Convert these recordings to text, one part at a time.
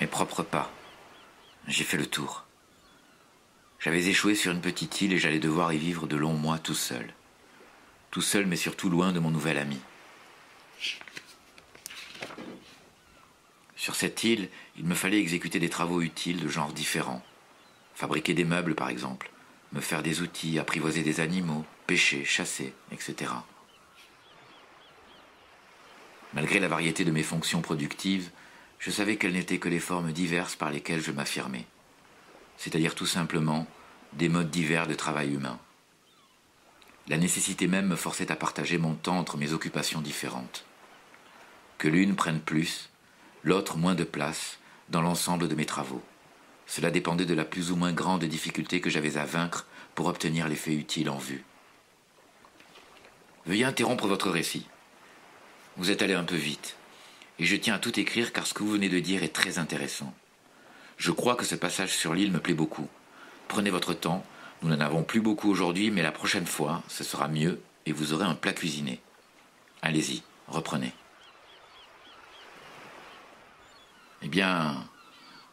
Mes propres pas. J'ai fait le tour. J'avais échoué sur une petite île et j'allais devoir y vivre de longs mois tout seul. Tout seul, mais surtout loin de mon nouvel ami. Sur cette île, il me fallait exécuter des travaux utiles de genres différents. Fabriquer des meubles, par exemple, me faire des outils, apprivoiser des animaux, pêcher, chasser, etc. Malgré la variété de mes fonctions productives, je savais qu'elles n'étaient que les formes diverses par lesquelles je m'affirmais, c'est-à-dire tout simplement des modes divers de travail humain. La nécessité même me forçait à partager mon temps entre mes occupations différentes. Que l'une prenne plus, l'autre moins de place dans l'ensemble de mes travaux. Cela dépendait de la plus ou moins grande difficulté que j'avais à vaincre pour obtenir l'effet utile en vue. Veuillez interrompre votre récit. Vous êtes allé un peu vite, et je tiens à tout écrire car ce que vous venez de dire est très intéressant. Je crois que ce passage sur l'île me plaît beaucoup. Prenez votre temps, nous n'en avons plus beaucoup aujourd'hui, mais la prochaine fois, ce sera mieux et vous aurez un plat cuisiné. Allez-y, reprenez. Eh bien,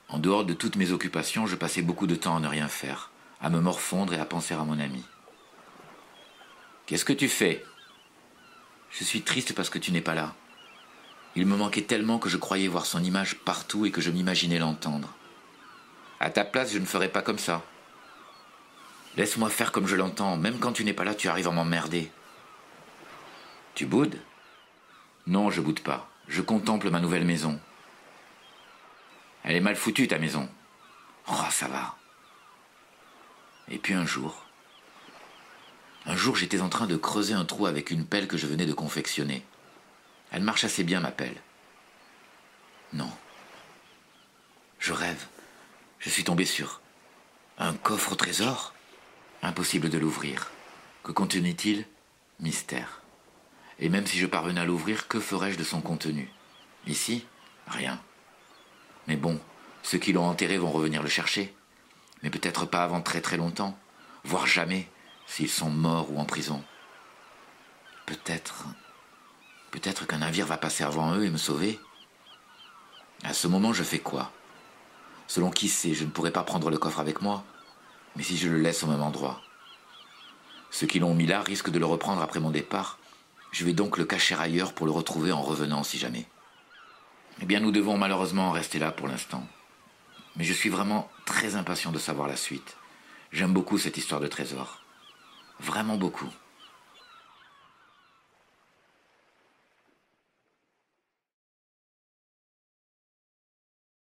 en dehors de toutes mes occupations, je passais beaucoup de temps à ne rien faire, à me morfondre et à penser à mon ami. Qu'est-ce que tu fais? Je suis triste parce que tu n'es pas là. Il me manquait tellement que je croyais voir son image partout et que je m'imaginais l'entendre. À ta place, je ne ferais pas comme ça. Laisse-moi faire comme je l'entends, même quand tu n'es pas là, tu arrives à m'emmerder. Tu boudes? Non, je boude pas. Je contemple ma nouvelle maison. Elle est mal foutue, ta maison. Oh, ça va. Et puis un jour, un jour j'étais en train de creuser un trou avec une pelle que je venais de confectionner. Elle marche assez bien, ma pelle. Non. Je rêve. Je suis tombé sur un coffre au trésor. Impossible de l'ouvrir. Que contenait-il? Mystère. Et même si je parvenais à l'ouvrir, que ferais-je de son contenu? Ici? Rien. Mais bon, ceux qui l'ont enterré vont revenir le chercher. Mais peut-être pas avant très très longtemps, voire jamais, s'ils sont morts ou en prison. Peut-être. Peut-être qu'un navire va passer avant eux et me sauver. À ce moment, je fais quoi? Selon qui sait, je ne pourrai pas prendre le coffre avec moi, mais si je le laisse au même endroit. Ceux qui l'ont mis là risquent de le reprendre après mon départ. Je vais donc le cacher ailleurs pour le retrouver en revenant si jamais. Eh bien, nous devons malheureusement en rester là pour l'instant. Mais je suis vraiment très impatient de savoir la suite. J'aime beaucoup cette histoire de trésor. Vraiment beaucoup.